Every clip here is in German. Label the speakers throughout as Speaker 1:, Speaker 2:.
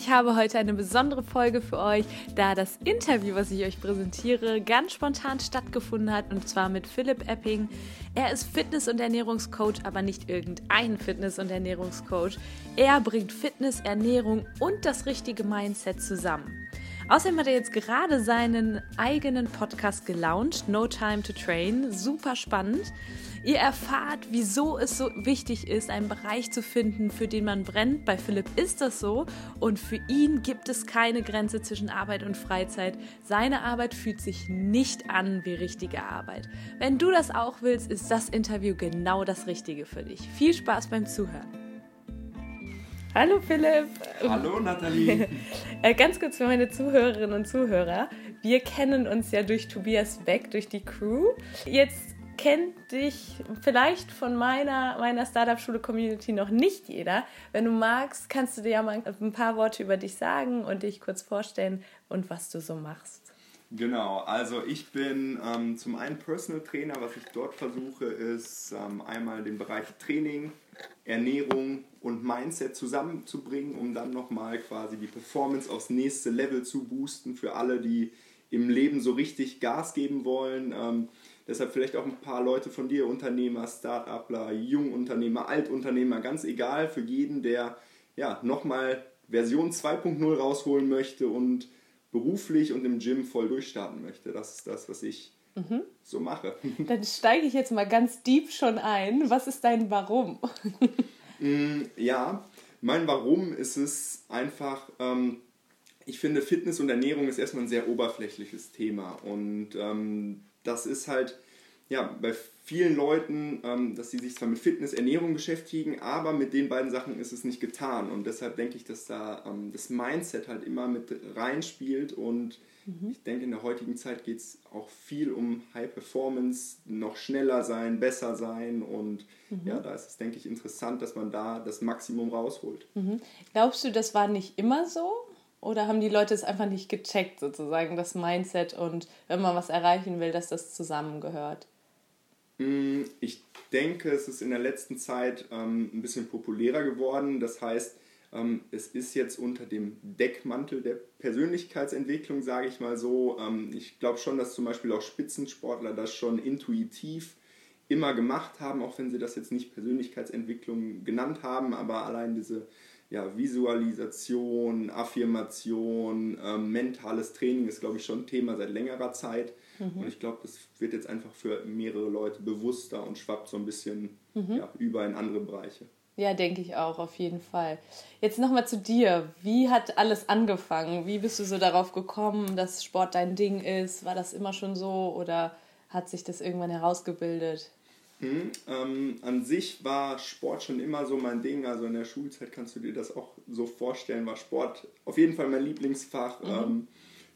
Speaker 1: Ich habe heute eine besondere Folge für euch, da das Interview, was ich euch präsentiere, ganz spontan stattgefunden hat und zwar mit Philipp Epping. Er ist Fitness- und Ernährungscoach, aber nicht irgendein Fitness- und Ernährungscoach. Er bringt Fitness, Ernährung und das richtige Mindset zusammen. Außerdem hat er jetzt gerade seinen eigenen Podcast gelauncht, No Time to Train. Super spannend. Ihr erfahrt, wieso es so wichtig ist, einen Bereich zu finden, für den man brennt. Bei Philipp ist das so und für ihn gibt es keine Grenze zwischen Arbeit und Freizeit. Seine Arbeit fühlt sich nicht an wie richtige Arbeit. Wenn du das auch willst, ist das Interview genau das Richtige für dich. Viel Spaß beim Zuhören. Hallo Philipp.
Speaker 2: Hallo Nathalie.
Speaker 1: Äh, ganz kurz für meine Zuhörerinnen und Zuhörer. Wir kennen uns ja durch Tobias Beck, durch die Crew. Jetzt kennt dich vielleicht von meiner, meiner Startup-Schule-Community noch nicht jeder. Wenn du magst, kannst du dir ja mal ein paar Worte über dich sagen und dich kurz vorstellen und was du so machst.
Speaker 2: Genau, also ich bin ähm, zum einen Personal Trainer. Was ich dort versuche, ist ähm, einmal den Bereich Training, Ernährung und Mindset zusammenzubringen, um dann nochmal quasi die Performance aufs nächste Level zu boosten für alle, die im Leben so richtig Gas geben wollen. Ähm, Deshalb vielleicht auch ein paar Leute von dir, Unternehmer, Start-upler, Jungunternehmer, Altunternehmer, ganz egal, für jeden, der ja, nochmal Version 2.0 rausholen möchte und beruflich und im Gym voll durchstarten möchte. Das ist das, was ich mhm. so mache.
Speaker 1: Dann steige ich jetzt mal ganz deep schon ein. Was ist dein Warum?
Speaker 2: Mm, ja, mein Warum ist es einfach, ähm, ich finde, Fitness und Ernährung ist erstmal ein sehr oberflächliches Thema und ähm, das ist halt ja, bei vielen Leuten, ähm, dass sie sich zwar mit Fitness, Ernährung beschäftigen, aber mit den beiden Sachen ist es nicht getan. Und deshalb denke ich, dass da ähm, das Mindset halt immer mit reinspielt. Und mhm. ich denke, in der heutigen Zeit geht es auch viel um High Performance, noch schneller sein, besser sein. Und mhm. ja, da ist es, denke ich, interessant, dass man da das Maximum rausholt.
Speaker 1: Mhm. Glaubst du, das war nicht immer so? Oder haben die Leute es einfach nicht gecheckt, sozusagen, das Mindset und wenn man was erreichen will, dass das zusammengehört?
Speaker 2: Mm, ich denke, es ist in der letzten Zeit ähm, ein bisschen populärer geworden. Das heißt, ähm, es ist jetzt unter dem Deckmantel der Persönlichkeitsentwicklung, sage ich mal so. Ähm, ich glaube schon, dass zum Beispiel auch Spitzensportler das schon intuitiv immer gemacht haben, auch wenn sie das jetzt nicht Persönlichkeitsentwicklung genannt haben, aber allein diese ja, Visualisation, Affirmation, ähm, mentales Training ist, glaube ich, schon ein Thema seit längerer Zeit. Mhm. Und ich glaube, das wird jetzt einfach für mehrere Leute bewusster und schwappt so ein bisschen mhm. ja, über in andere Bereiche.
Speaker 1: Ja, denke ich auch, auf jeden Fall. Jetzt nochmal zu dir. Wie hat alles angefangen? Wie bist du so darauf gekommen, dass Sport dein Ding ist? War das immer schon so oder hat sich das irgendwann herausgebildet?
Speaker 2: Hm, ähm, an sich war Sport schon immer so mein Ding. Also in der Schulzeit kannst du dir das auch so vorstellen, war Sport auf jeden Fall mein Lieblingsfach. Mhm. Ähm,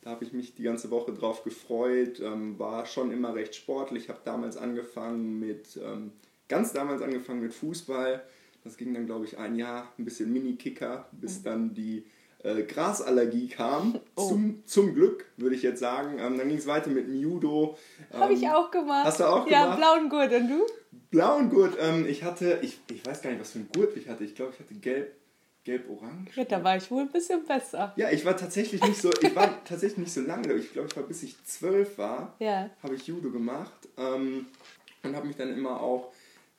Speaker 2: da habe ich mich die ganze Woche drauf gefreut. Ähm, war schon immer recht sportlich. Habe damals angefangen mit, ähm, ganz damals angefangen mit Fußball. Das ging dann, glaube ich, ein Jahr, ein bisschen Mini-Kicker, bis mhm. dann die äh, Grasallergie kam. Oh. Zum, zum Glück, würde ich jetzt sagen. Ähm, dann ging es weiter mit dem Judo.
Speaker 1: Ähm, Habe ich auch gemacht.
Speaker 2: Hast du auch
Speaker 1: ja,
Speaker 2: gemacht?
Speaker 1: Ja, blauen Gurt. Und du?
Speaker 2: Blauen Gurt. Ähm, ich hatte, ich, ich weiß gar nicht, was für ein Gurt ich hatte. Ich glaube, ich hatte gelb, gelb-orange.
Speaker 1: Ja, da war ich wohl ein bisschen besser.
Speaker 2: Ja, ich war tatsächlich nicht so, ich war tatsächlich nicht so lange. Ich glaube, ich war bis ich zwölf war,
Speaker 1: ja.
Speaker 2: habe ich Judo gemacht. Ähm, und habe mich dann immer auch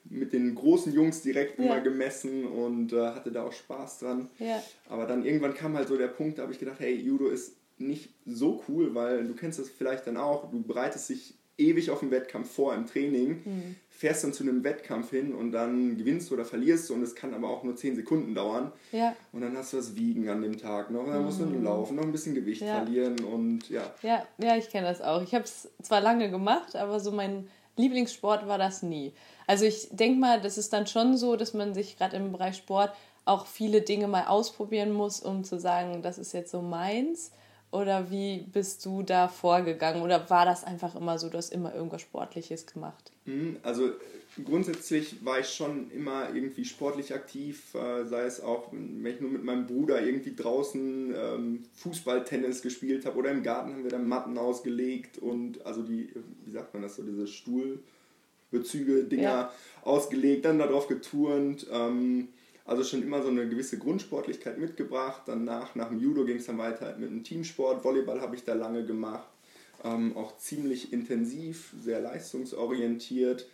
Speaker 2: mit den großen Jungs direkt ja. immer gemessen und äh, hatte da auch Spaß dran.
Speaker 1: Ja.
Speaker 2: Aber dann irgendwann kam halt so der Punkt, da habe ich gedacht, hey, Judo ist nicht so cool, weil du kennst das vielleicht dann auch, du bereitest dich ewig auf den Wettkampf vor im Training, mhm. fährst dann zu einem Wettkampf hin und dann gewinnst du oder verlierst du und es kann aber auch nur 10 Sekunden dauern.
Speaker 1: Ja.
Speaker 2: Und dann hast du das Wiegen an dem Tag noch, dann mhm. musst du nur laufen, noch ein bisschen Gewicht ja. verlieren und ja.
Speaker 1: Ja, ja ich kenne das auch. Ich habe es zwar lange gemacht, aber so mein Lieblingssport war das nie. Also ich denke mal, das ist dann schon so, dass man sich gerade im Bereich Sport auch viele Dinge mal ausprobieren musst, um zu sagen, das ist jetzt so meins? Oder wie bist du da vorgegangen? Oder war das einfach immer so, du hast immer irgendwas Sportliches gemacht?
Speaker 2: Mhm, also grundsätzlich war ich schon immer irgendwie sportlich aktiv, äh, sei es auch, wenn ich nur mit meinem Bruder irgendwie draußen ähm, Fußball, Tennis gespielt habe oder im Garten haben wir dann Matten ausgelegt und also die, wie sagt man das so, diese Stuhlbezüge, Dinger ja. ausgelegt, dann darauf geturnt. Ähm, also schon immer so eine gewisse Grundsportlichkeit mitgebracht. Danach, nach dem Judo ging es dann weiter mit einem Teamsport. Volleyball habe ich da lange gemacht. Ähm, auch ziemlich intensiv, sehr leistungsorientiert.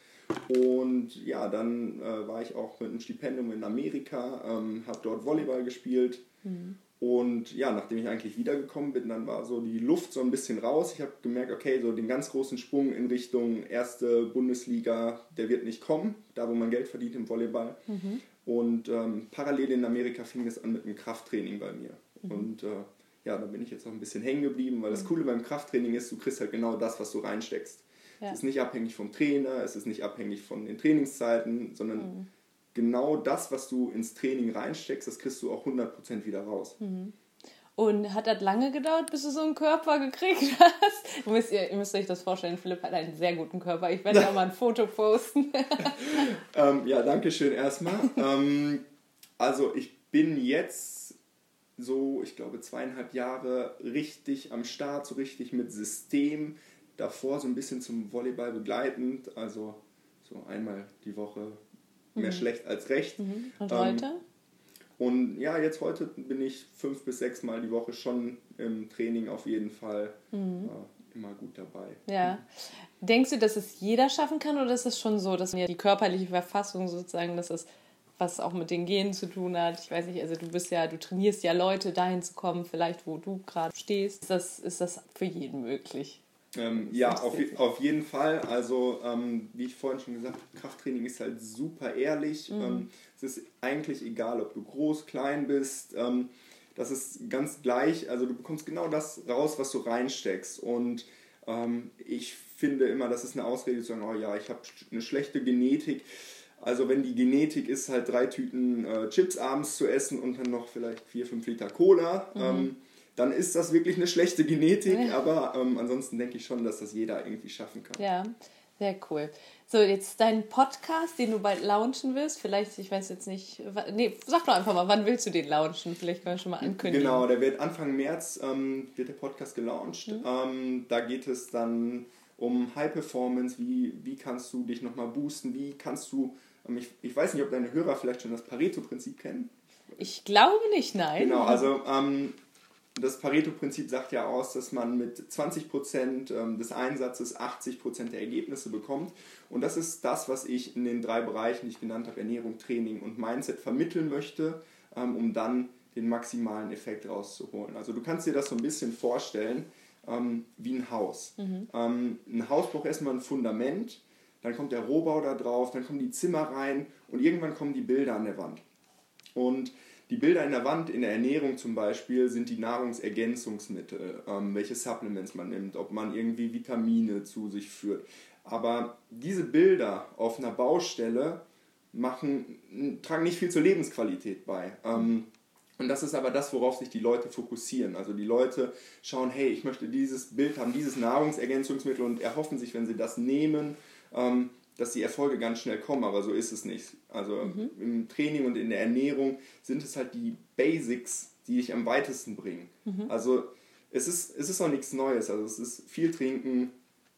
Speaker 2: Und ja, dann äh, war ich auch mit einem Stipendium in Amerika, ähm, habe dort Volleyball gespielt. Mhm. Und ja, nachdem ich eigentlich wiedergekommen bin, dann war so die Luft so ein bisschen raus. Ich habe gemerkt, okay, so den ganz großen Sprung in Richtung erste Bundesliga, der wird nicht kommen, da wo man Geld verdient im Volleyball. Mhm. Und ähm, parallel in Amerika fing es an mit einem Krafttraining bei mir. Mhm. Und äh, ja, da bin ich jetzt auch ein bisschen hängen geblieben, weil das mhm. Coole beim Krafttraining ist, du kriegst halt genau das, was du reinsteckst. Ja. Es ist nicht abhängig vom Trainer, es ist nicht abhängig von den Trainingszeiten, sondern mhm. genau das, was du ins Training reinsteckst, das kriegst du auch 100% wieder raus.
Speaker 1: Mhm. Und hat das lange gedauert, bis du so einen Körper gekriegt hast? Ihr müsst, ihr, ihr müsst euch das vorstellen, Philipp hat einen sehr guten Körper. Ich werde ja mal ein Foto posten.
Speaker 2: ähm, ja, danke schön erstmal. ähm, also ich bin jetzt so, ich glaube, zweieinhalb Jahre richtig am Start, so richtig mit System davor so ein bisschen zum Volleyball begleitend, also so einmal die Woche mehr mhm. schlecht als recht.
Speaker 1: Mhm. Und heute?
Speaker 2: Und ja, jetzt heute bin ich fünf bis sechs Mal die Woche schon im Training auf jeden Fall mhm. äh, immer gut dabei.
Speaker 1: Ja. Denkst du, dass es jeder schaffen kann oder ist es schon so, dass mir die körperliche Verfassung sozusagen, dass es was auch mit den Genen zu tun hat. Ich weiß nicht, also du bist ja, du trainierst ja Leute, dahin zu kommen, vielleicht wo du gerade stehst. Ist das, ist das für jeden möglich?
Speaker 2: Ähm, ja, auf, auf jeden Fall. Also, ähm, wie ich vorhin schon gesagt habe, Krafttraining ist halt super ehrlich. Mhm. Ähm, es ist eigentlich egal, ob du groß, klein bist. Ähm, das ist ganz gleich. Also, du bekommst genau das raus, was du reinsteckst. Und ähm, ich finde immer, das ist eine Ausrede zu sagen: Oh ja, ich habe eine schlechte Genetik. Also, wenn die Genetik ist, halt drei Tüten äh, Chips abends zu essen und dann noch vielleicht vier, fünf Liter Cola. Mhm ähm, dann ist das wirklich eine schlechte Genetik, ja. aber ähm, ansonsten denke ich schon, dass das jeder irgendwie schaffen kann.
Speaker 1: Ja, sehr cool. So, jetzt dein Podcast, den du bald launchen wirst, vielleicht, ich weiß jetzt nicht, nee, sag doch einfach mal, wann willst du den launchen? Vielleicht können wir schon mal ankündigen.
Speaker 2: Genau, der wird Anfang März, ähm, wird der Podcast gelauncht. Mhm. Ähm, da geht es dann um High Performance, wie, wie kannst du dich nochmal boosten, wie kannst du, ähm, ich, ich weiß nicht, ob deine Hörer vielleicht schon das Pareto-Prinzip kennen.
Speaker 1: Ich glaube nicht, nein.
Speaker 2: Genau, also ähm, das Pareto-Prinzip sagt ja aus, dass man mit 20% ähm, des Einsatzes 80% der Ergebnisse bekommt. Und das ist das, was ich in den drei Bereichen, die ich genannt habe, Ernährung, Training und Mindset, vermitteln möchte, ähm, um dann den maximalen Effekt rauszuholen. Also du kannst dir das so ein bisschen vorstellen ähm, wie ein Haus. Mhm. Ein Haus braucht erstmal ein Fundament, dann kommt der Rohbau da drauf, dann kommen die Zimmer rein und irgendwann kommen die Bilder an der Wand. Und die Bilder in der Wand, in der Ernährung zum Beispiel, sind die Nahrungsergänzungsmittel, ähm, welche Supplements man nimmt, ob man irgendwie Vitamine zu sich führt. Aber diese Bilder auf einer Baustelle machen, tragen nicht viel zur Lebensqualität bei. Ähm, und das ist aber das, worauf sich die Leute fokussieren. Also die Leute schauen, hey, ich möchte dieses Bild haben, dieses Nahrungsergänzungsmittel und erhoffen sich, wenn sie das nehmen, ähm, dass die Erfolge ganz schnell kommen, aber so ist es nicht. Also mhm. im Training und in der Ernährung sind es halt die Basics, die dich am weitesten bringen. Mhm. Also es ist, es ist auch nichts Neues. Also es ist viel trinken,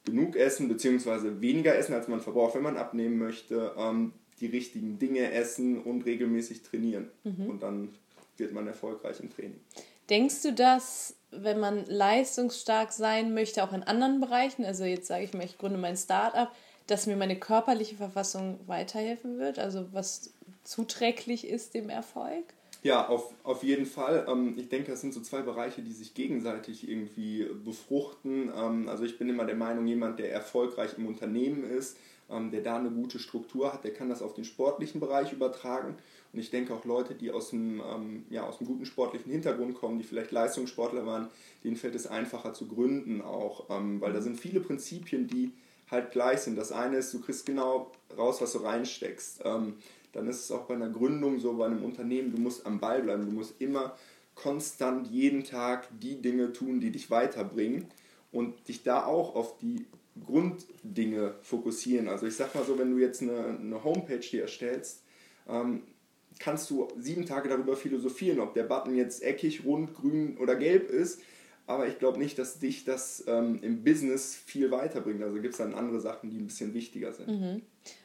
Speaker 2: genug essen, beziehungsweise weniger essen, als man verbraucht, wenn man abnehmen möchte, ähm, die richtigen Dinge essen und regelmäßig trainieren. Mhm. Und dann wird man erfolgreich im Training.
Speaker 1: Denkst du, dass wenn man leistungsstark sein möchte, auch in anderen Bereichen, also jetzt sage ich mal, ich gründe mein Startup, dass mir meine körperliche Verfassung weiterhelfen wird, also was zuträglich ist dem Erfolg?
Speaker 2: Ja, auf, auf jeden Fall. Ähm, ich denke, das sind so zwei Bereiche, die sich gegenseitig irgendwie befruchten. Ähm, also ich bin immer der Meinung, jemand, der erfolgreich im Unternehmen ist, ähm, der da eine gute Struktur hat, der kann das auf den sportlichen Bereich übertragen. Und ich denke auch Leute, die aus einem, ja, aus einem guten sportlichen Hintergrund kommen, die vielleicht Leistungssportler waren, denen fällt es einfacher zu gründen auch, weil da sind viele Prinzipien, die halt gleich sind. Das eine ist, du kriegst genau raus, was du reinsteckst. Ähm, dann ist es auch bei einer Gründung so, bei einem Unternehmen, du musst am Ball bleiben, du musst immer konstant jeden Tag die Dinge tun, die dich weiterbringen und dich da auch auf die Grunddinge fokussieren. Also ich sag mal so, wenn du jetzt eine, eine Homepage hier erstellst, ähm, kannst du sieben Tage darüber philosophieren, ob der Button jetzt eckig, rund, grün oder gelb ist. Aber ich glaube nicht, dass dich das ähm, im Business viel weiterbringt. Also gibt es dann andere Sachen, die ein bisschen wichtiger sind.
Speaker 1: Mhm.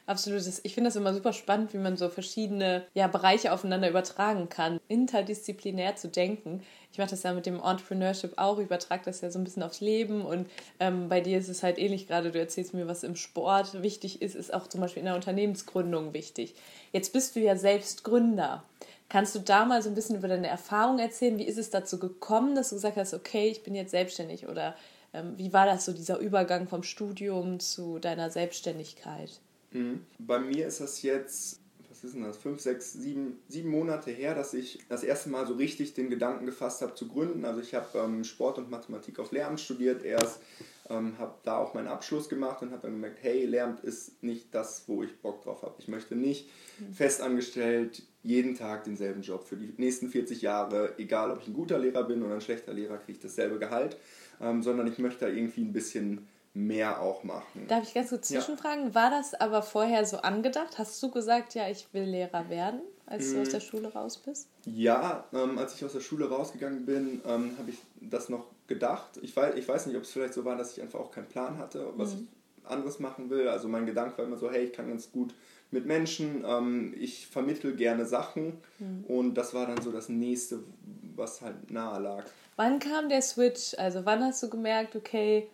Speaker 1: Absolut. Ich finde das immer super spannend, wie man so verschiedene ja, Bereiche aufeinander übertragen kann, interdisziplinär zu denken. Ich mache das ja mit dem Entrepreneurship auch, übertrage das ja so ein bisschen aufs Leben und ähm, bei dir ist es halt ähnlich gerade. Du erzählst mir, was im Sport wichtig ist, ist auch zum Beispiel in der Unternehmensgründung wichtig. Jetzt bist du ja selbst Gründer. Kannst du da mal so ein bisschen über deine Erfahrung erzählen? Wie ist es dazu gekommen, dass du gesagt hast, okay, ich bin jetzt selbstständig? Oder ähm, wie war das so, dieser Übergang vom Studium zu deiner Selbstständigkeit?
Speaker 2: Mhm. Bei mir ist das jetzt, was ist denn das, fünf, sechs, sieben, sieben Monate her, dass ich das erste Mal so richtig den Gedanken gefasst habe zu gründen. Also ich habe ähm, Sport und Mathematik auf Lehramt studiert erst, ähm, habe da auch meinen Abschluss gemacht und habe dann gemerkt, hey, Lehramt ist nicht das, wo ich Bock drauf habe. Ich möchte nicht mhm. festangestellt jeden Tag denselben Job für die nächsten 40 Jahre, egal ob ich ein guter Lehrer bin oder ein schlechter Lehrer, kriege ich dasselbe Gehalt, ähm, sondern ich möchte da irgendwie ein bisschen mehr auch machen.
Speaker 1: Darf ich ganz kurz zwischenfragen? Ja. War das aber vorher so angedacht? Hast du gesagt, ja, ich will Lehrer werden, als du aus der mm. Schule raus bist?
Speaker 2: Ja, ähm, als ich aus der Schule rausgegangen bin, ähm, habe ich das noch gedacht. Ich weiß, ich weiß nicht, ob es vielleicht so war, dass ich einfach auch keinen Plan hatte, was mhm. ich anderes machen will. Also mein Gedanke war immer so, hey, ich kann ganz gut mit Menschen, ähm, ich vermittel gerne Sachen mhm. und das war dann so das nächste, was halt nahe lag.
Speaker 1: Wann kam der Switch? Also wann hast du gemerkt, okay,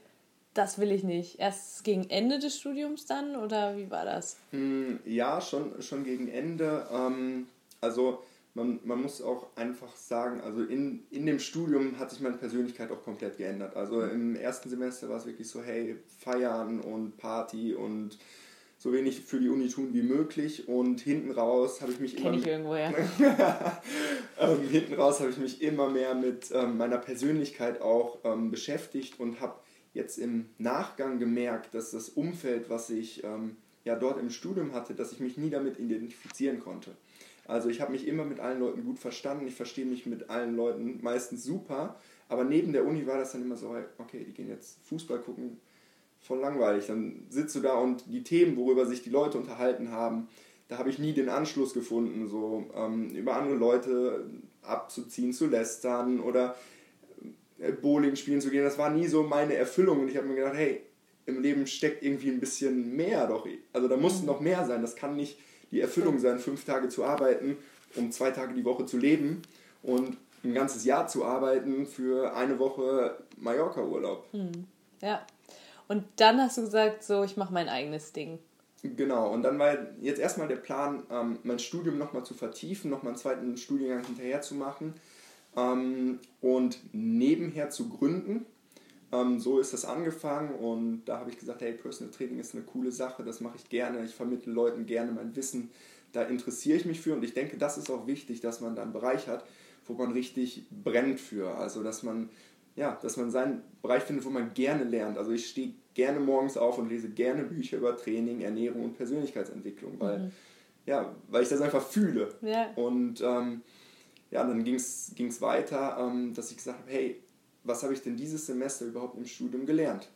Speaker 1: das will ich nicht. Erst gegen Ende des Studiums dann oder wie war das?
Speaker 2: Hm, ja, schon, schon gegen Ende. Ähm, also man, man muss auch einfach sagen, also in, in dem Studium hat sich meine Persönlichkeit auch komplett geändert. Also im ersten Semester war es wirklich so, hey, feiern und Party und so wenig für die Uni tun wie möglich und hinten raus habe ich mich Kenn immer ich irgendwo, ja. ähm, hinten raus habe ich mich immer mehr mit ähm, meiner Persönlichkeit auch ähm, beschäftigt und habe jetzt im Nachgang gemerkt, dass das Umfeld, was ich ähm, ja dort im Studium hatte, dass ich mich nie damit identifizieren konnte. Also ich habe mich immer mit allen Leuten gut verstanden, ich verstehe mich mit allen Leuten meistens super, aber neben der Uni war das dann immer so, okay, die gehen jetzt Fußball gucken, voll langweilig. Dann sitzt du da und die Themen, worüber sich die Leute unterhalten haben, da habe ich nie den Anschluss gefunden, so ähm, über andere Leute abzuziehen, zu lästern oder Bowling spielen zu gehen, das war nie so meine Erfüllung. Und ich habe mir gedacht, hey, im Leben steckt irgendwie ein bisschen mehr doch. Also da muss mhm. noch mehr sein. Das kann nicht die Erfüllung sein, fünf Tage zu arbeiten, um zwei Tage die Woche zu leben und ein ganzes Jahr zu arbeiten für eine Woche Mallorca-Urlaub.
Speaker 1: Mhm. Ja. Und dann hast du gesagt, so, ich mache mein eigenes Ding.
Speaker 2: Genau, und dann war jetzt erstmal der Plan, ähm, mein Studium nochmal zu vertiefen, nochmal einen zweiten Studiengang hinterher zu machen ähm, und nebenher zu gründen. Ähm, so ist das angefangen und da habe ich gesagt, hey, Personal Training ist eine coole Sache, das mache ich gerne, ich vermittle Leuten gerne mein Wissen, da interessiere ich mich für und ich denke, das ist auch wichtig, dass man da einen Bereich hat, wo man richtig brennt für, also dass man ja, dass man seinen Bereich findet, wo man gerne lernt. Also ich stehe gerne morgens auf und lese gerne Bücher über Training, Ernährung und Persönlichkeitsentwicklung, weil, mhm. ja, weil ich das einfach fühle. Ja. Und ähm, ja, dann ging es weiter, ähm, dass ich gesagt habe, hey, was habe ich denn dieses Semester überhaupt im Studium gelernt?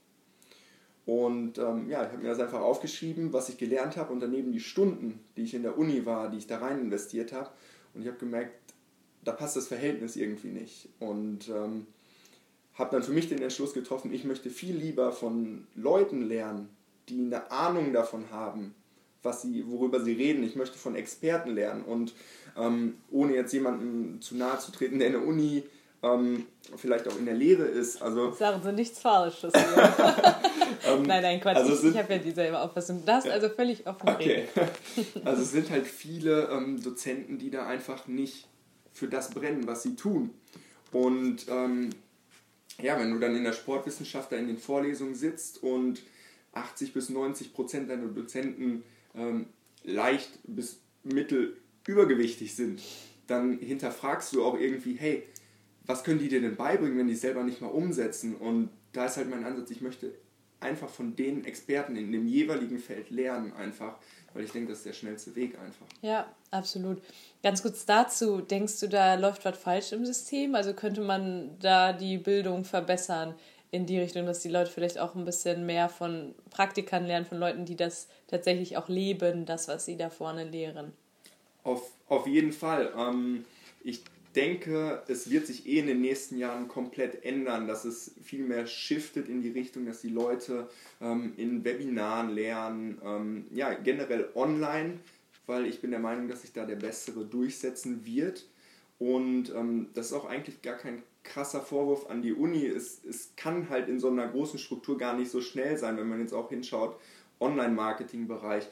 Speaker 2: Und ähm, ja, ich habe mir das einfach aufgeschrieben, was ich gelernt habe und daneben die Stunden, die ich in der Uni war, die ich da rein investiert habe. Und ich habe gemerkt, da passt das Verhältnis irgendwie nicht. Und ähm, habe dann für mich den Entschluss getroffen, ich möchte viel lieber von Leuten lernen, die eine Ahnung davon haben, was sie, worüber sie reden. Ich möchte von Experten lernen und ähm, ohne jetzt jemandem zu nahe zu treten, der in der Uni ähm, vielleicht auch in der Lehre ist. Also,
Speaker 1: Sagen Sie nichts Falsches. ähm, nein, nein, Quatsch. Also sind, ich habe ja dieselbe Auffassung. Das ja. also völlig offen
Speaker 2: okay. also es sind halt viele ähm, Dozenten, die da einfach nicht für das brennen, was sie tun. Und ähm, ja, wenn du dann in der Sportwissenschaft da in den Vorlesungen sitzt und 80 bis 90 Prozent deiner Dozenten ähm, leicht bis mittel übergewichtig sind, dann hinterfragst du auch irgendwie, hey, was können die dir denn beibringen, wenn die es selber nicht mal umsetzen? Und da ist halt mein Ansatz, ich möchte einfach von den Experten in dem jeweiligen Feld lernen, einfach, weil ich denke, das ist der schnellste Weg einfach.
Speaker 1: Ja, absolut. Ganz kurz dazu, denkst du, da läuft was falsch im System? Also könnte man da die Bildung verbessern in die Richtung, dass die Leute vielleicht auch ein bisschen mehr von Praktikern lernen, von Leuten, die das tatsächlich auch leben, das, was sie da vorne lehren?
Speaker 2: Auf, auf jeden Fall. Ähm, ich denke, es wird sich eh in den nächsten Jahren komplett ändern, dass es viel mehr shiftet in die Richtung, dass die Leute ähm, in Webinaren lernen, ähm, ja, generell online, weil ich bin der Meinung, dass sich da der Bessere durchsetzen wird. Und ähm, das ist auch eigentlich gar kein krasser Vorwurf an die Uni. Es, es kann halt in so einer großen Struktur gar nicht so schnell sein, wenn man jetzt auch hinschaut, Online-Marketing-Bereich.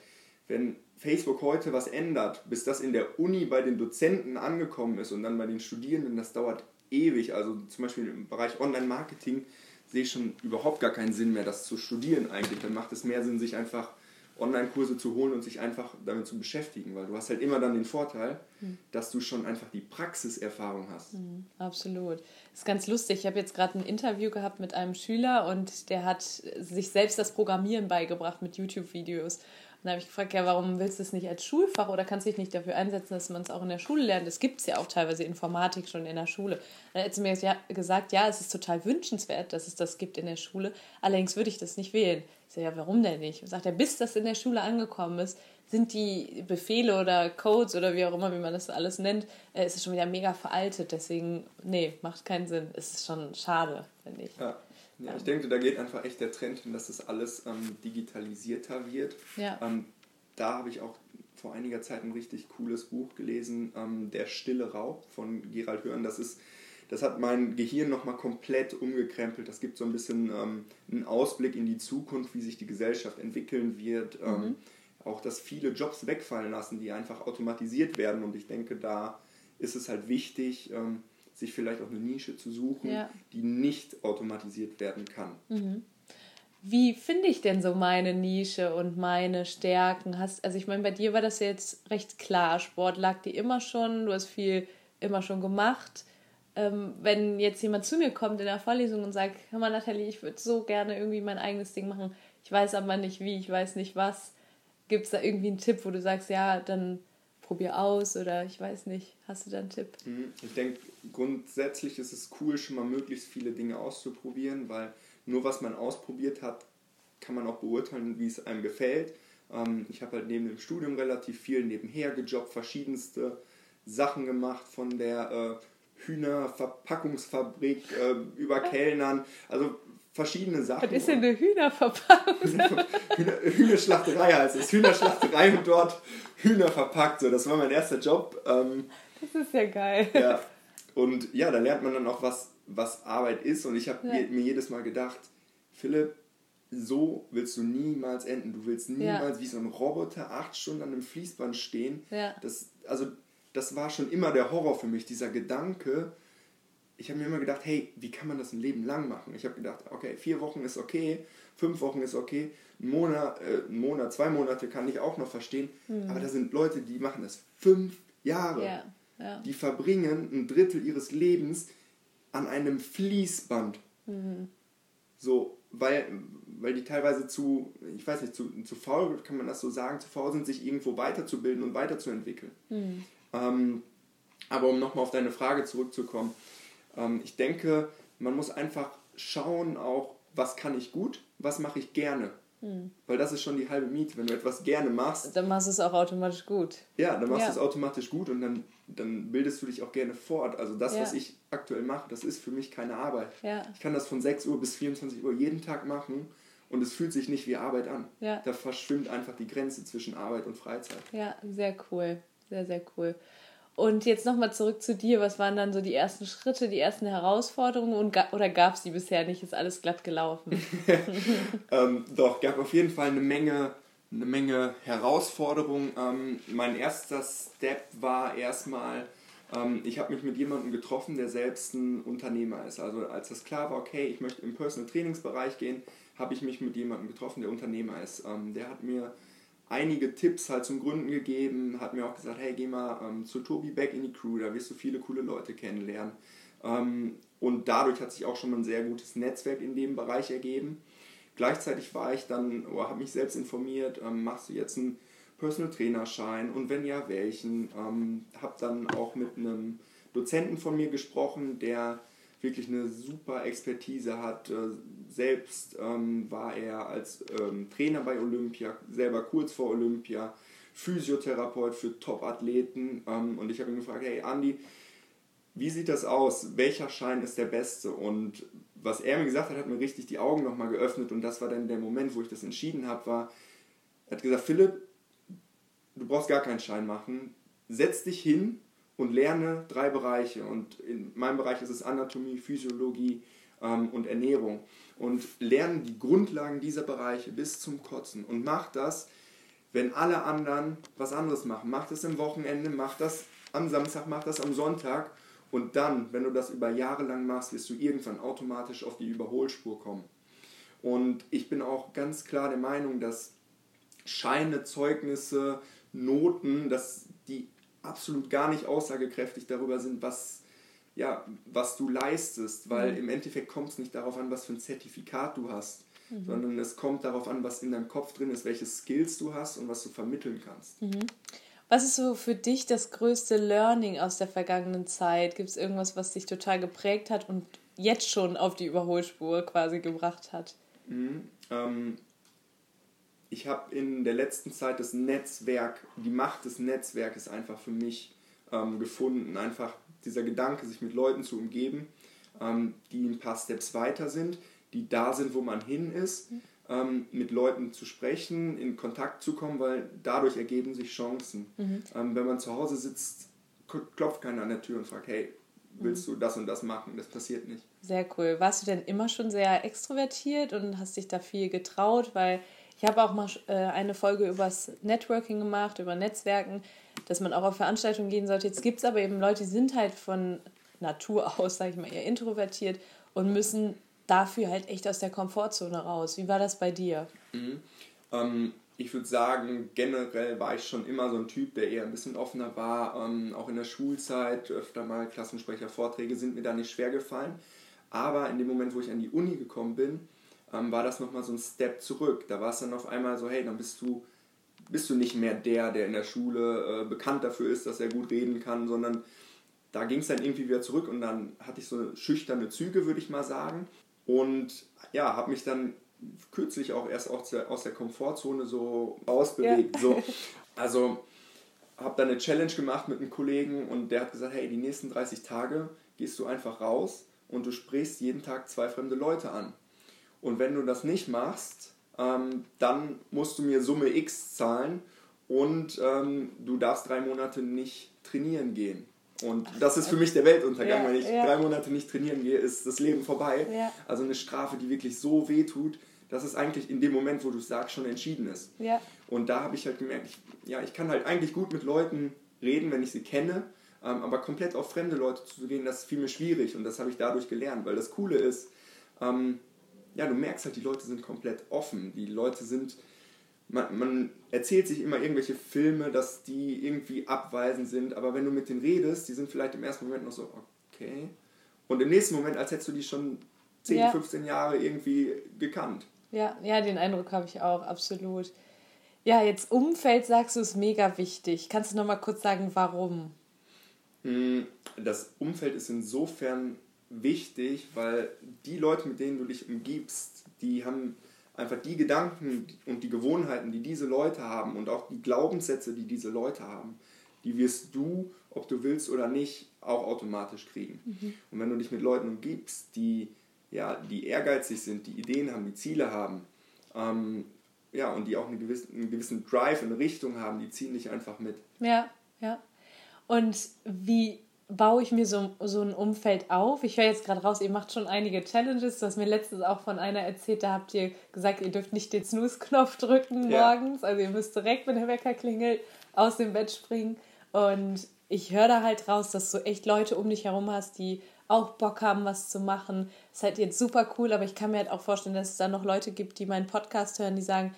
Speaker 2: Wenn Facebook heute was ändert, bis das in der Uni bei den Dozenten angekommen ist und dann bei den Studierenden, das dauert ewig. Also zum Beispiel im Bereich Online-Marketing sehe ich schon überhaupt gar keinen Sinn mehr, das zu studieren eigentlich. Dann macht es mehr Sinn, sich einfach Online-Kurse zu holen und sich einfach damit zu beschäftigen, weil du hast halt immer dann den Vorteil, mhm. dass du schon einfach die Praxiserfahrung hast.
Speaker 1: Mhm, absolut. Das ist ganz lustig. Ich habe jetzt gerade ein Interview gehabt mit einem Schüler und der hat sich selbst das Programmieren beigebracht mit YouTube-Videos dann habe ich gefragt, ja, warum willst du es nicht als Schulfach oder kannst du dich nicht dafür einsetzen, dass man es auch in der Schule lernt? Es gibt ja auch teilweise Informatik schon in der Schule. Dann hat sie mir gesagt, ja, es ist total wünschenswert, dass es das gibt in der Schule. Allerdings würde ich das nicht wählen. Ich sage, ja, warum denn nicht? Und sagt er, bis das in der Schule angekommen ist, sind die Befehle oder Codes oder wie auch immer, wie man das alles nennt, äh, ist es schon wieder mega veraltet. Deswegen, nee, macht keinen Sinn. Es ist schon schade, finde ich.
Speaker 2: Ja. Ja, ich denke, da geht einfach echt der Trend hin, dass das alles ähm, digitalisierter wird. Ja. Ähm, da habe ich auch vor einiger Zeit ein richtig cooles Buch gelesen, ähm, Der stille Rauch von Gerald Hörn. Das ist das hat mein Gehirn nochmal komplett umgekrempelt. Das gibt so ein bisschen ähm, einen Ausblick in die Zukunft, wie sich die Gesellschaft entwickeln wird. Ähm, mhm. Auch, dass viele Jobs wegfallen lassen, die einfach automatisiert werden. Und ich denke, da ist es halt wichtig, ähm, sich vielleicht auch eine Nische zu suchen, ja. die nicht automatisiert werden kann.
Speaker 1: Mhm. Wie finde ich denn so meine Nische und meine Stärken? Hast, also ich meine, bei dir war das jetzt recht klar. Sport lag dir immer schon, du hast viel immer schon gemacht. Ähm, wenn jetzt jemand zu mir kommt in der Vorlesung und sagt, hör mal Nathalie, ich würde so gerne irgendwie mein eigenes Ding machen, ich weiß aber nicht wie, ich weiß nicht was, gibt es da irgendwie einen Tipp, wo du sagst, ja, dann probier aus oder ich weiß nicht, hast du da einen Tipp?
Speaker 2: Mhm. Ich denke, grundsätzlich ist es cool, schon mal möglichst viele Dinge auszuprobieren, weil nur was man ausprobiert hat, kann man auch beurteilen, wie es einem gefällt. Ähm, ich habe halt neben dem Studium relativ viel nebenher gejobbt, verschiedenste Sachen gemacht, von der äh, Hühnerverpackungsfabrik äh, über Kellnern. Also verschiedene Sachen.
Speaker 1: Was ist denn eine Hühnerverpackung?
Speaker 2: Hühner, Hühnerschlachterei heißt es. Hühnerschlachterei und dort Hühner verpackt. So, das war mein erster Job. Ähm,
Speaker 1: das ist ja geil.
Speaker 2: Ja. Und ja, da lernt man dann auch, was, was Arbeit ist. Und ich habe ja. mir jedes Mal gedacht, Philipp, so willst du niemals enden. Du willst niemals ja. wie so ein Roboter acht Stunden an einem Fließband stehen. Ja. Das, also, das war schon immer der Horror für mich, dieser Gedanke, ich habe mir immer gedacht, hey, wie kann man das ein Leben lang machen? Ich habe gedacht, okay, vier Wochen ist okay, fünf Wochen ist okay, ein Monat, äh, Monat zwei Monate kann ich auch noch verstehen. Mhm. Aber da sind Leute, die machen das fünf Jahre. Yeah. Ja. Die verbringen ein Drittel ihres Lebens an einem Fließband. Mhm. So, weil, weil die teilweise zu, ich weiß nicht, zu, zu faul, kann man das so sagen, zu faul sind, sich irgendwo weiterzubilden und weiterzuentwickeln. Mhm. Ähm, aber um nochmal auf deine Frage zurückzukommen, ähm, ich denke, man muss einfach schauen auch, was kann ich gut, was mache ich gerne. Hm. Weil das ist schon die halbe Miete. Wenn du etwas gerne machst.
Speaker 1: Dann machst du es auch automatisch gut.
Speaker 2: Ja, dann machst ja. du es automatisch gut und dann, dann bildest du dich auch gerne fort. Also das, ja. was ich aktuell mache, das ist für mich keine Arbeit. Ja. Ich kann das von 6 Uhr bis 24 Uhr jeden Tag machen und es fühlt sich nicht wie Arbeit an. Ja. Da verschwimmt einfach die Grenze zwischen Arbeit und Freizeit.
Speaker 1: Ja, sehr cool. Sehr, sehr cool. Und jetzt nochmal zurück zu dir. Was waren dann so die ersten Schritte, die ersten Herausforderungen und, oder gab es die bisher nicht? Ist alles glatt gelaufen?
Speaker 2: ähm, doch, gab auf jeden Fall eine Menge, eine Menge Herausforderungen. Ähm, mein erster Step war erstmal, ähm, ich habe mich mit jemandem getroffen, der selbst ein Unternehmer ist. Also als es klar war, okay, ich möchte im Personal Trainingsbereich gehen, habe ich mich mit jemandem getroffen, der Unternehmer ist. Ähm, der hat mir einige Tipps halt zum Gründen gegeben, hat mir auch gesagt, hey, geh mal ähm, zu Tobi Beck in die Crew, da wirst du viele coole Leute kennenlernen. Ähm, und dadurch hat sich auch schon ein sehr gutes Netzwerk in dem Bereich ergeben. Gleichzeitig war ich dann, oder habe mich selbst informiert, ähm, machst du jetzt einen Personal Trainerschein und wenn ja, welchen. Ähm, habe dann auch mit einem Dozenten von mir gesprochen, der wirklich eine super Expertise hat. Äh, selbst ähm, war er als ähm, Trainer bei Olympia, selber kurz vor Olympia, Physiotherapeut für Top-Athleten. Ähm, und ich habe ihn gefragt, hey Andi, wie sieht das aus? Welcher Schein ist der beste? Und was er mir gesagt hat, hat mir richtig die Augen nochmal geöffnet. Und das war dann der Moment, wo ich das entschieden habe, war, er hat gesagt, Philipp, du brauchst gar keinen Schein machen. Setz dich hin und lerne drei Bereiche. Und in meinem Bereich ist es Anatomie, Physiologie ähm, und Ernährung. Und lerne die Grundlagen dieser Bereiche bis zum Kotzen. Und mach das, wenn alle anderen was anderes machen. Mach das am Wochenende, mach das am Samstag, mach das am Sonntag. Und dann, wenn du das über Jahre lang machst, wirst du irgendwann automatisch auf die Überholspur kommen. Und ich bin auch ganz klar der Meinung, dass Scheine, Zeugnisse, Noten, dass die absolut gar nicht aussagekräftig darüber sind, was, ja, was du leistest, weil mhm. im Endeffekt kommt es nicht darauf an, was für ein Zertifikat du hast, mhm. sondern es kommt darauf an, was in deinem Kopf drin ist, welche Skills du hast und was du vermitteln kannst.
Speaker 1: Mhm. Was ist so für dich das größte Learning aus der vergangenen Zeit? Gibt es irgendwas, was dich total geprägt hat und jetzt schon auf die Überholspur quasi gebracht hat?
Speaker 2: Mhm. Ähm, ich habe in der letzten Zeit das Netzwerk, die Macht des Netzwerkes einfach für mich ähm, gefunden. Einfach dieser Gedanke, sich mit Leuten zu umgeben, ähm, die ein paar Steps weiter sind, die da sind, wo man hin ist, ähm, mit Leuten zu sprechen, in Kontakt zu kommen, weil dadurch ergeben sich Chancen. Mhm. Ähm, wenn man zu Hause sitzt, klopft keiner an der Tür und fragt, hey, willst mhm. du das und das machen? Das passiert nicht.
Speaker 1: Sehr cool. Warst du denn immer schon sehr extrovertiert und hast dich da viel getraut? Weil ich habe auch mal äh, eine Folge übers Networking gemacht, über Netzwerken, dass man auch auf Veranstaltungen gehen sollte. Jetzt gibt es aber eben Leute, die sind halt von Natur aus, sage ich mal, eher introvertiert und müssen dafür halt echt aus der Komfortzone raus. Wie war das bei dir?
Speaker 2: Mhm. Ähm, ich würde sagen, generell war ich schon immer so ein Typ, der eher ein bisschen offener war. Ähm, auch in der Schulzeit, öfter mal Klassensprecher, Vorträge sind mir da nicht schwer gefallen. Aber in dem Moment, wo ich an die Uni gekommen bin, ähm, war das nochmal so ein Step zurück. Da war es dann auf einmal so, hey, dann bist du, bist du nicht mehr der, der in der Schule äh, bekannt dafür ist, dass er gut reden kann, sondern da ging es dann irgendwie wieder zurück und dann hatte ich so schüchterne Züge, würde ich mal sagen. Und ja, habe mich dann kürzlich auch erst aus der, aus der Komfortzone so ausbewegt. Ja. So. Also habe dann eine Challenge gemacht mit einem Kollegen und der hat gesagt, hey, die nächsten 30 Tage gehst du einfach raus und du sprichst jeden Tag zwei fremde Leute an. Und wenn du das nicht machst, ähm, dann musst du mir Summe X zahlen und ähm, du darfst drei Monate nicht trainieren gehen. Und das ist für mich der Weltuntergang. Ja, Wenn ich ja. drei Monate nicht trainieren gehe, ist das Leben vorbei. Ja. Also eine Strafe, die wirklich so weh tut, dass es eigentlich in dem Moment, wo du es sagst, schon entschieden ist. Und da habe ich halt gemerkt, ich, ja, ich kann halt eigentlich gut mit Leuten reden, wenn ich sie kenne, ähm, aber komplett auf fremde Leute zu gehen, das ist viel mir schwierig und das habe ich dadurch gelernt, weil das Coole ist, ähm, ja, du merkst halt, die Leute sind komplett offen. Die Leute sind, man, man erzählt sich immer irgendwelche Filme, dass die irgendwie abweisend sind, aber wenn du mit denen redest, die sind vielleicht im ersten Moment noch so, okay. Und im nächsten Moment, als hättest du die schon 10, ja. 15 Jahre irgendwie gekannt.
Speaker 1: Ja, ja, den Eindruck habe ich auch, absolut. Ja, jetzt Umfeld sagst du, ist mega wichtig. Kannst du noch mal kurz sagen, warum?
Speaker 2: Hm, das Umfeld ist insofern wichtig, weil die Leute, mit denen du dich umgibst, die haben einfach die Gedanken und die Gewohnheiten, die diese Leute haben und auch die Glaubenssätze, die diese Leute haben, die wirst du, ob du willst oder nicht, auch automatisch kriegen. Mhm. Und wenn du dich mit Leuten umgibst, die, ja, die ehrgeizig sind, die Ideen haben, die Ziele haben, ähm, ja, und die auch einen gewissen, einen gewissen Drive in Richtung haben, die ziehen dich einfach mit.
Speaker 1: Ja, ja. Und wie baue ich mir so, so ein Umfeld auf. Ich höre jetzt gerade raus, ihr macht schon einige Challenges. Du hast mir letztens auch von einer erzählt, da habt ihr gesagt, ihr dürft nicht den Snooze-Knopf drücken ja. morgens. Also ihr müsst direkt, wenn der Wecker klingelt, aus dem Bett springen. Und ich höre da halt raus, dass du echt Leute um dich herum hast, die auch Bock haben, was zu machen. Das ist halt jetzt super cool, aber ich kann mir halt auch vorstellen, dass es da noch Leute gibt, die meinen Podcast hören, die sagen,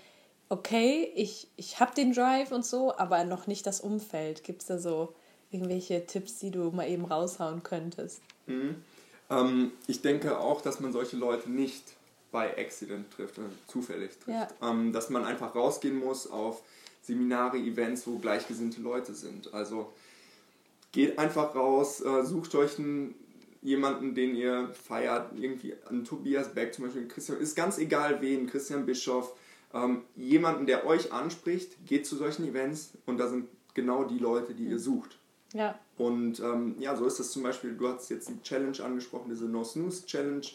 Speaker 1: okay, ich, ich habe den Drive und so, aber noch nicht das Umfeld. Gibt es da so irgendwelche Tipps, die du mal eben raushauen könntest?
Speaker 2: Mhm. Ähm, ich denke auch, dass man solche Leute nicht bei Accident trifft, oder zufällig trifft. Ja. Ähm, dass man einfach rausgehen muss auf Seminare, Events, wo gleichgesinnte Leute sind. Also geht einfach raus, äh, sucht euch einen, jemanden, den ihr feiert, irgendwie an Tobias Beck zum Beispiel, Christian, ist ganz egal wen, Christian Bischoff, ähm, jemanden, der euch anspricht, geht zu solchen Events und da sind genau die Leute, die ihr sucht.
Speaker 1: Ja.
Speaker 2: Und ähm, ja, so ist das zum Beispiel, du hast jetzt die Challenge angesprochen, diese No Snooze Challenge.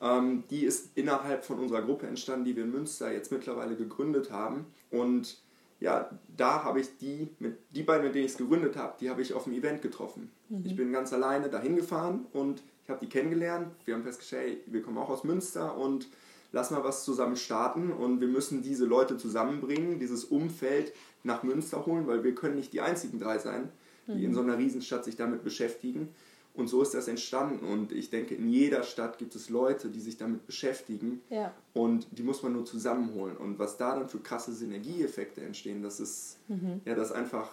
Speaker 2: Ähm, die ist innerhalb von unserer Gruppe entstanden, die wir in Münster jetzt mittlerweile gegründet haben. Und ja, da habe ich die, mit, die beiden, mit denen ich es gegründet habe, die habe ich auf dem Event getroffen. Mhm. Ich bin ganz alleine dahin gefahren und ich habe die kennengelernt. Wir haben festgestellt, hey, wir kommen auch aus Münster und lass mal was zusammen starten und wir müssen diese Leute zusammenbringen, dieses Umfeld nach Münster holen, weil wir können nicht die einzigen drei sein, die in so einer Riesenstadt sich damit beschäftigen. Und so ist das entstanden. Und ich denke, in jeder Stadt gibt es Leute, die sich damit beschäftigen.
Speaker 1: Ja.
Speaker 2: Und die muss man nur zusammenholen. Und was da dann für krasse Synergieeffekte entstehen, das ist mhm. ja das einfach.